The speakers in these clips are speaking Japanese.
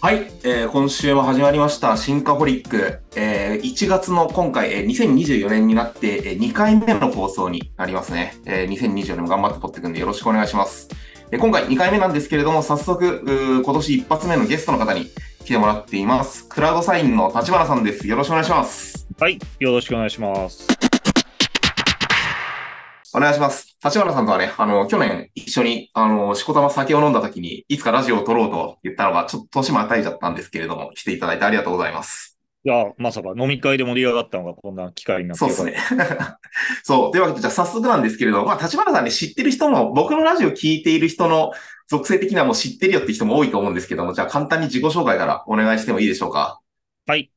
はい、えー今週も始まりました、シンカホリック。えー1月の今回、えー2024年になって、えー2回目の放送になりますね。えー2024年も頑張って撮っていくんでよろしくお願いします。えー今回2回目なんですけれども、早速、今年一発目のゲストの方に来てもらっています。クラウドサインの立花さんです。よろしくお願いします。はい、よろしくお願いします。お願いします。立花さんとはね、あの、去年一緒に、あの、しこたま酒を飲んだ時に、いつかラジオを撮ろうと言ったのが、ちょっと年も与えちゃったんですけれども、来ていただいてありがとうございます。いや、まさか飲み会で盛り上がったのがこんな機会になってそうですね。そう。というわけで、じゃあ早速なんですけれど、まあ、立花さんね、知ってる人も、僕のラジオ聞いている人の属性的にはもう知ってるよって人も多いと思うんですけども、じゃあ簡単に自己紹介からお願いしてもいいでしょうか？はい。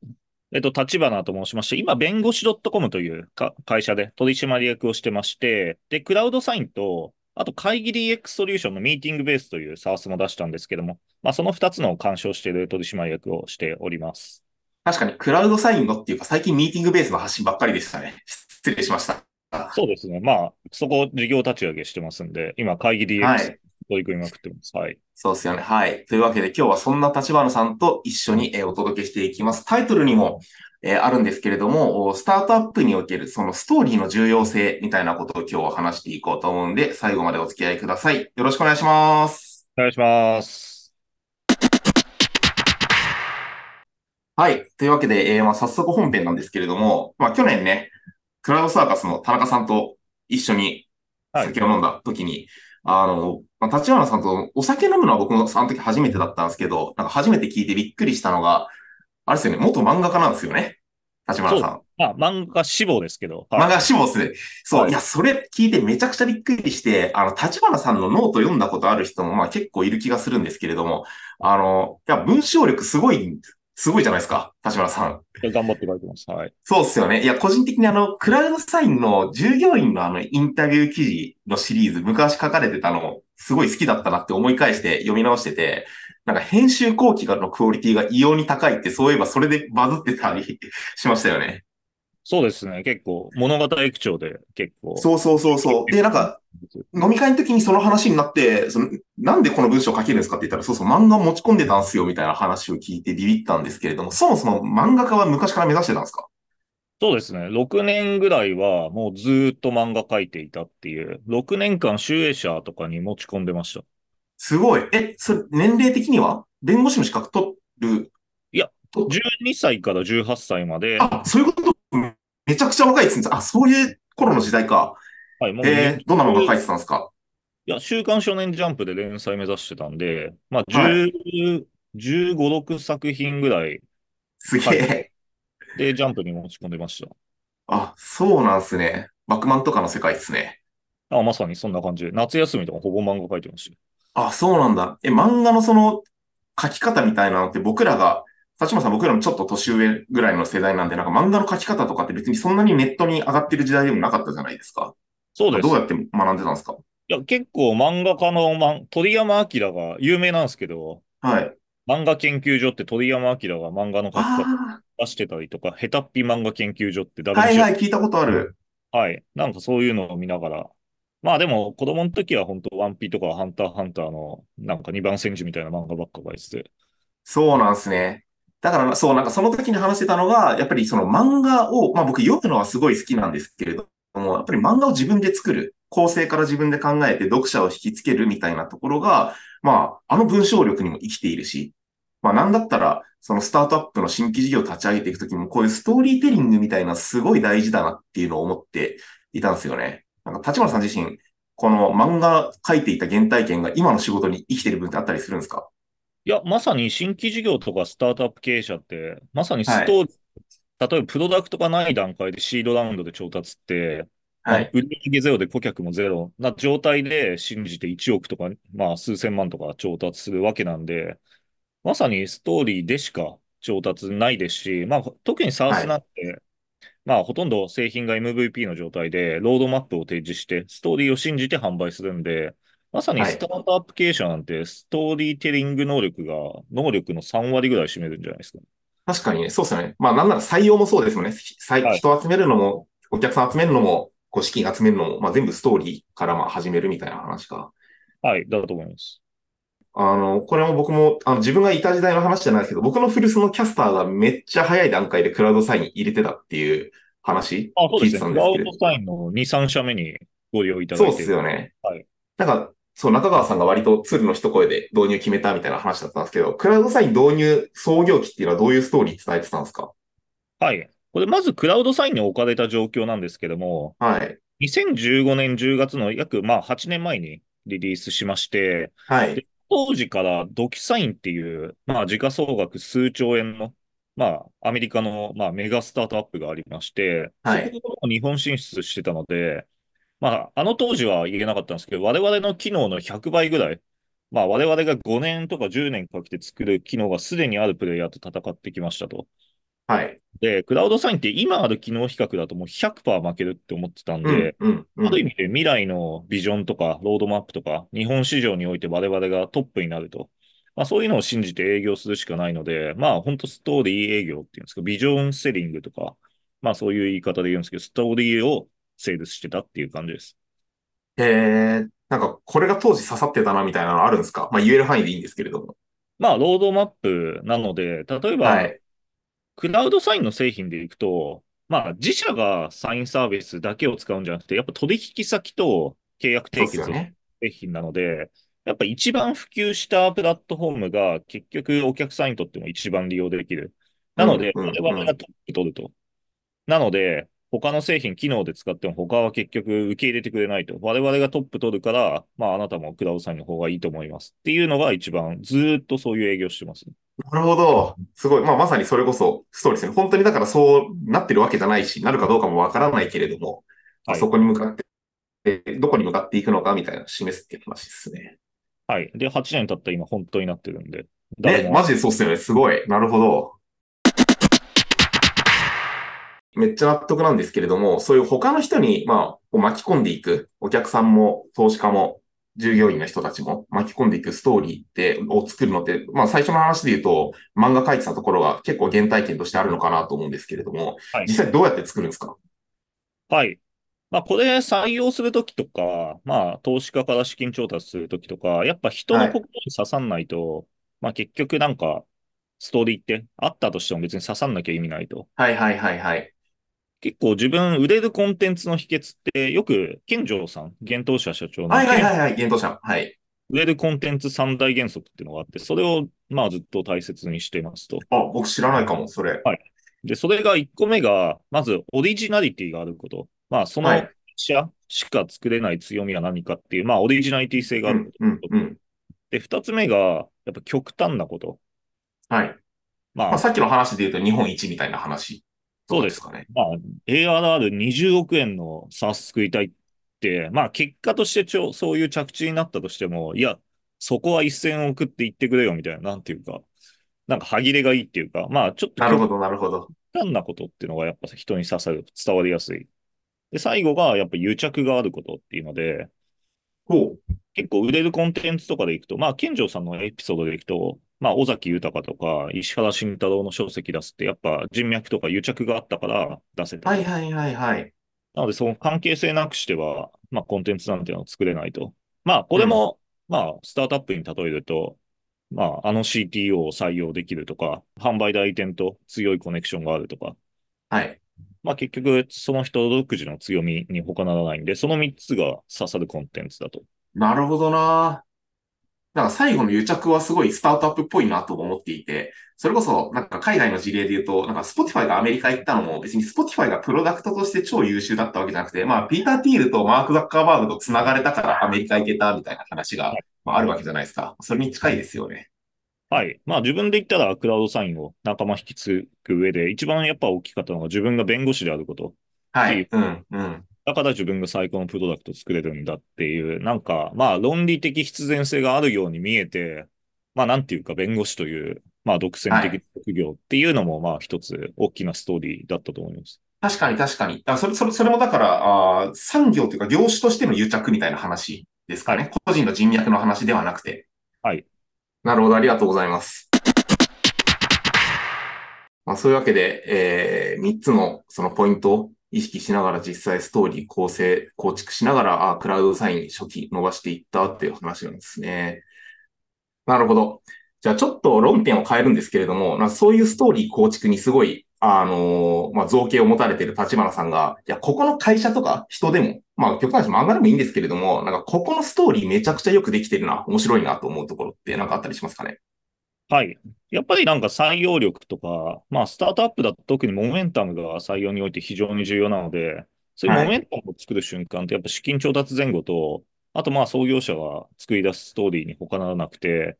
えっと、立花と申しまして、今、弁護士 .com というか会社で取締役をしてまして、で、クラウドサインと、あと会議 DX ソリューションのミーティングベースという SARS も出したんですけども、まあ、その2つのを干渉している取締役をしております。確かに、クラウドサインのっていうか、最近ミーティングベースの発信ばっかりでしたね。失礼しました。そうですね。まあ、そこ事業立ち上げしてますんで、今、会議は DX い。取り組みまくってます。はい。そうですよね。はい。というわけで、今日はそんな立花さんと一緒に、えーお届けしていきます。タイトルにも、えーあるんですけれども、おスタートアップにおけるそのストーリーの重要性みたいなことを今日は話していこうと思うんで、最後までお付き合いください。よろしくお願いします。お願いします。はい。というわけで、えーまあ、早速本編なんですけれども、まあ、去年ね、クラウドサーカスの田中さんと一緒にはい酒を飲んだ時に、あの、まあ、立花さんとお酒飲むのは僕もその時初めてだったんですけど、なんか初めて聞いてびっくりしたのが、あれですよね、元漫画家なんですよね。立花さん。まあ、漫画志望ですけど、漫画志望ですね。そう、はいい、や、それ聞いてめちゃくちゃびっくりして、あの、立花さんのノート読んだことある人も、まあ結構いる気がするんですけれども、あの、いや、文章力すごい、すごいじゃないですか、立花さん。頑張って書いてます。はい。そうっすよね。いや、個人的にあの、クラウドサインの従業員のあの、インタビュー記事のシリーズ、昔書かれてたの、すごい好きだったなって思い返して読み直してて、なんか編集後期のクオリティが異様に高いって、そういえばそれでバズってたり しましたよね。そうですね。結構、物語口調で結構。そうそうそうそう。で、なんか、飲み会の時にその話になって、その、なんでこの文章を書けるんですかって言ったら、そうそう、漫画を持ち込んでたんすよ、みたいな話を聞いてビビったんですけれども、そもそも漫画家は昔から目指してたんですか？そうですね。6年ぐらいはもうずーっと漫画描いていたっていう、6年間集英社とかに持ち込んでました。すごい。え、それ、年齢的には？弁護士の資格取る？いやと？12歳から18歳まで、あ、そういうこと？めちゃくちゃ若いですね。あ、そういう頃の時代か。はい、もうえー、どんな漫画書いてたんですか？いや、週刊少年ジャンプで連載目指してたんで、まあ、は10、15、6作品ぐらいすげえ。でジャンプに持ち込んでました。あ、そうなんすね。バックマンとかの世界ですね。あ、まさにそんな感じで、夏休みとかほぼ漫画描いてました。あ、そうなんだ。え、漫画のその書き方みたいなのって僕らが、立花さん僕らもちょっと年上ぐらいの世代なんで、なんか漫画の書き方とかって別にそんなにネットに上がってる時代でもなかったじゃないですか。そうですどう。やって学んでたんですか？いや、結構漫画家の、ま、鳥山明が有名なんですけど、はい。漫画研究所って鳥山明が漫画の書き方あ出してたりとか、ヘタッピ漫画研究所ってあ、誰はいはい、聞いたことある。はい。なんかそういうのを見ながら。まあでも子供の時は本当ワンピとかハンターハンターのなんか二番戦時みたいな漫画ばっか書いてて。そうなんですね。だから、そう、なんかその時に話してたのが、やっぱりその漫画を、まあ僕読むのはすごい好きなんですけれども、やっぱり漫画を自分で作る、構成から自分で考えて読者を引きつけるみたいなところが、まあ、あの文章力にも生きているし、まあなんだったら、そのスタートアップの新規事業を立ち上げていくときも、こういうストーリーテリングみたいなすごい大事だなっていうのを思っていたんですよね。なんか立花さん自身、この漫画書いていた原体験が今の仕事に生きてる分ってあったりするんですか？いや、まさに新規事業とかスタートアップ経営者って、まさにストーリー、例えばプロダクトがない段階でシードラウンドで調達って、まあはい。売上ゼロで顧客もゼロな状態で信じて1億とか、まあ数千万とか調達するわけなんで、まさにストーリーでしか調達ないですし、まあ特に SaaS なんて、まあほとんど製品が MVP の状態でロードマップを提示して、ストーリーを信じて販売するんで、まさにはいスタートアップ経営者なんてストーリーテリング能力が能力の3割ぐらい占めるんじゃないですか。確かにね、そうですよね。まあなんなら採用もそうですもんね。はい人を集めるのも、お客さん集めるのも、こう資金集めるのも、まあ全部ストーリーからまあ始めるみたいな話か。はい、だと思います。あの、これも僕も、あの、自分がいた時代の話じゃないですけど、僕の古巣のキャスターがめっちゃ早い段階でクラウドサイン入れてたっていう話あ、そう聞いてですね。クラウたんですけれど。ドサインの2、3社目にご利用いただそうっいてすよね。はい。なんか、そう、中川さんが割と鶴の一声で導入決めたみたいな話だったんですけど、クラウドサイン導入創業期っていうのはどういうストーリー伝えてたんですか？はい。これまずクラウドサインに置かれた状況なんですけども、はい。2015年10月の約まあ8年前にリリースしまして、はい。で当時からドキサインっていう、まあ時価総額数兆円の、まあアメリカのまあメガスタートアップがありまして、はいそこも日本進出してたので、まああの当時は言えなかったんですけど、我々の機能の100倍ぐらい、まあ我々が5年とか10年かけて作る機能がすでにあるプレイヤーと戦ってきましたと。はい。で、クラウドサインって今ある機能比較だともう100%負けるって思ってたんうんで、、うん、うん。ある意味で未来のビジョンとかロードマップとか日本市場において我々がトップになると。まあそういうのを信じて営業するしかないので、まあ本当ストーリー営業っていうんですか、ビジョンセリングとか、まあそういう言い方で言うんですけど、ストーリーをセールスしてたっていう感じです。へえ、なんかこれが当時刺さってたなみたいなのあるんですか？まあ言える範囲でいいんですけれども。まあロードマップなので、例えば、はい。クラウドサインの製品でいくと、まあ自社がサインサービスだけを使うんじゃなくて、やっぱ取引先と契約締結をですよね。製品なので、やっぱ一番普及したプラットフォームが結局お客さんにとっても一番利用できる。なので、我々がトップ取ると。なので、他の製品、機能で使っても他は結局受け入れてくれないと。我々がトップ取るから、まああなたもクラウドサインの方がいいと思います。っていうのが一番ずーっとそういう営業してます。なるほど。すごい。まあまさにそれこそストーリーですね。本当にだからそうなってるわけじゃないし、なるかどうかもわからないけれども、まあはいそこに向かって、どこに向かっていくのかみたいな示すっていう話ですね。はい。で、8年経った今本当になってるんで。誰ね、もマジでそうっすよね。すごい。なるほど。めっちゃ納得なんですけれども、そういう他の人に、まあ、巻き込んでいく、お客さんも投資家も、従業員の人たちも巻き込んでいくストーリーって、を作るのって、まあ最初の話で言うと、漫画描いてたところが結構原体験としてあるのかなと思うんですけれども、はい実際どうやって作るんですか？はい。まあ、これ採用するときとか、まあ、投資家から資金調達するときとか、やっぱ人の心に刺さんないと、まあ、結局なんか、ストーリーってあったとしても別に刺さんなきゃ意味ないと。はいはいはいはい。結構自分売れるコンテンツの秘訣って、よく、健城さん、現当社社長の、はいはいはいはい、現当社。はい。売れるコンテンツ三大原則っていうのがあって、それを、まあ、ずっと大切にしていますと。あ、僕知らないかも、それ。で、それが1個目が、まず、オリジナリティがあること。まあ、そのはい社しか作れない強みは何かっていう、まあ、オリジナリティ性があるうん、うん、うん。で、二つ目が、やっぱ極端なこと。はい。まあ、まあ、さっきの話で言うと日本一みたいな話。そうですかね。まあ、ARR20 億円の SaaS 作りたいって、まあ、結果としてちょ、そういう着地になったとしても、いや、そこは1000億って言ってくれよみたいな、なんていうか、なんか歯切れがいいっていうか、まあ、ちょっと極なるほど、なるほど。端なことっていうのがやっぱ人に刺さる、伝わりやすい。で、最後がやっぱ癒着があることっていうので。結構売れるコンテンツとかでいくと、まあ、健城さんのエピソードでいくと、まあ、尾崎豊とか、石原慎太郎の書籍出すって、やっぱ人脈とか癒着があったから出せた。はいはいはいはい。なので、その関係性なくしては、まあ、コンテンツなんていうのは作れないと。まあ、これも、まあ、スタートアップに例えると、まあ、あの CTO を採用できるとか、販売代理店と強いコネクションがあるとか、はい。まあ、結局、その人独自の強みに他ならないんで、その3つが刺さるコンテンツだと。なるほどな。なんか最後の癒着はすごいスタートアップっぽいなと思っていて、それこそなんか海外の事例で言うと、なんか Spotify がアメリカ行ったのも別に Spotify がプロダクトとして超優秀だったわけじゃなくて、まあピーター・ティールとマーク・ザッカーバーグと繋がれたからアメリカ行けたみたいな話が、まあ、あるわけじゃないですか。それに近いですよね。はい。まあ自分で言ったらクラウドサインを仲間引き継ぐ上で一番やっぱ大きかったのが自分が弁護士であること。はい。うん、うん。だから自分が最高のプロダクトを作れるんだっていう、なんかまあ論理的必然性があるように見えて、まあなんていうか弁護士という、まあ独占的職業っていうのもまあ一つ大きなストーリーだったと思います。確かに確かに。あそれ、それ、それもだから、あー産業というか業種としての癒着みたいな話ですかね。は個人の人脈の話ではなくて。はい。なるほど、ありがとうございます。まあ、そういうわけで、えー、3つのそのポイントを意識しながら実際ストーリー構成、構築しながら、あクラウドサイン初期伸ばしていったっていう話なんですね。なるほど。じゃあちょっと論点を変えるんですけれども、なんかそういうストーリー構築にすごい、あのーまあ、造形を持たれている立花さんが、いや、ここの会社とか人でも、まあ、極端に漫画でもいいんですけれども、なんかここのストーリーめちゃくちゃよくできてるな、面白いなと思うところってなんかあったりしますかね？はい。やっぱりなんか採用力とか、まあスタートアップだと特にモメンタムが採用において非常に重要なので、そういうモメンタムを作る瞬間ってやっぱ資金調達前後と、あとまあ創業者が作り出すストーリーに他ならなくて、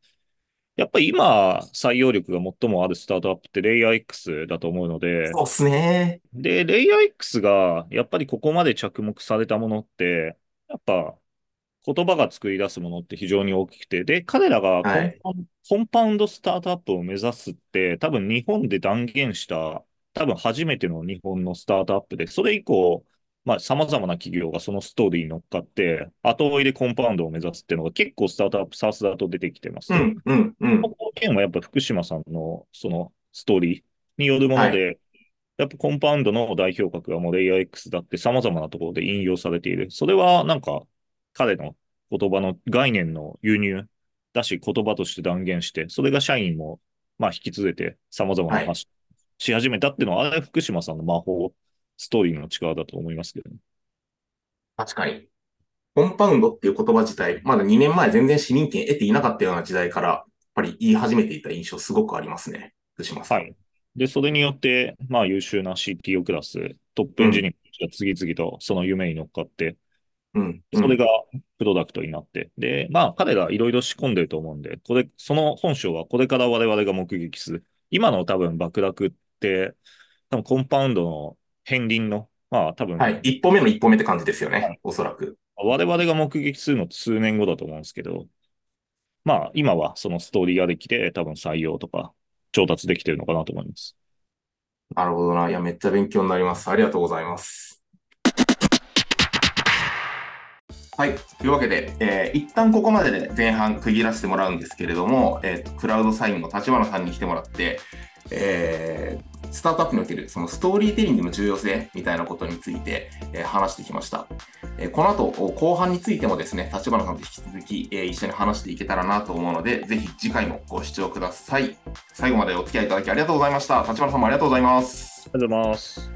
やっぱり今採用力が最もあるスタートアップってレイヤー X だと思うので、そうっすね。で、レイヤー X がやっぱりここまで着目されたものって、やっぱ言葉が作り出すものって非常に大きくて、で、彼らがコンパ,、はいコンパウンドスタートアップを目指すって、多分日本で断言した、多分初めての日本のスタートアップで、それ以降、まあ、様々な企業がそのストーリーに乗っかって、後追いでコンパウンドを目指すっていうのが結構スタートアップ、サースだと出てきてますと。うん、うん、うん。この件はやっぱ福島さんのそのストーリーによるもので、やっぱコンパウンドの代表格がもうレイヤー X だって様々なところで引用されている。それはなんか彼の言葉の概念の輸入だし言葉として断言して、それが社員もまあ引き継いで様々な話し始めたっていうのは、あれ福島さんの魔法、ストーリーの力だと思いますけどね。確かに。コンパウンドっていう言葉自体、まだ2年前全然市民権得ていなかったような時代から、やっぱり言い始めていた印象すごくありますね。福島さん。はい。で、それによって、まあ優秀な CTO クラス、トップエンジニアが次々とその夢に乗っかって、うん。うんそれがプロダクトになって、で、まあ彼らいろいろ仕込んでると思うんで、これ、その本性はこれから我々が目撃する。今の多分爆落って、多分コンパウンドの片鱗の、まあ多分、はい。一歩目の一歩目って感じですよね。はいおそらく。我々が目撃するのって数年後だと思うんですけど、まあ今はそのストーリーありきで多分採用とか調達できてるのかなと思います。なるほどな。いや、めっちゃ勉強になります。ありがとうございます。はい。というわけで、えー一旦ここまでで前半区切らせてもらうんですけれども、えークラウドサインの立花さんに来てもらって、えースタートアップにおけるそのストーリーテリングの重要性みたいなことについて、えー話してきました。えーこの後、後半についてもですね、立花さんと引き続き、えー一緒に話していけたらなと思うので、ぜひ次回もご視聴ください。最後までお付き合いいただきありがとうございました。立花さんもありがとうございます。ありがとうございます。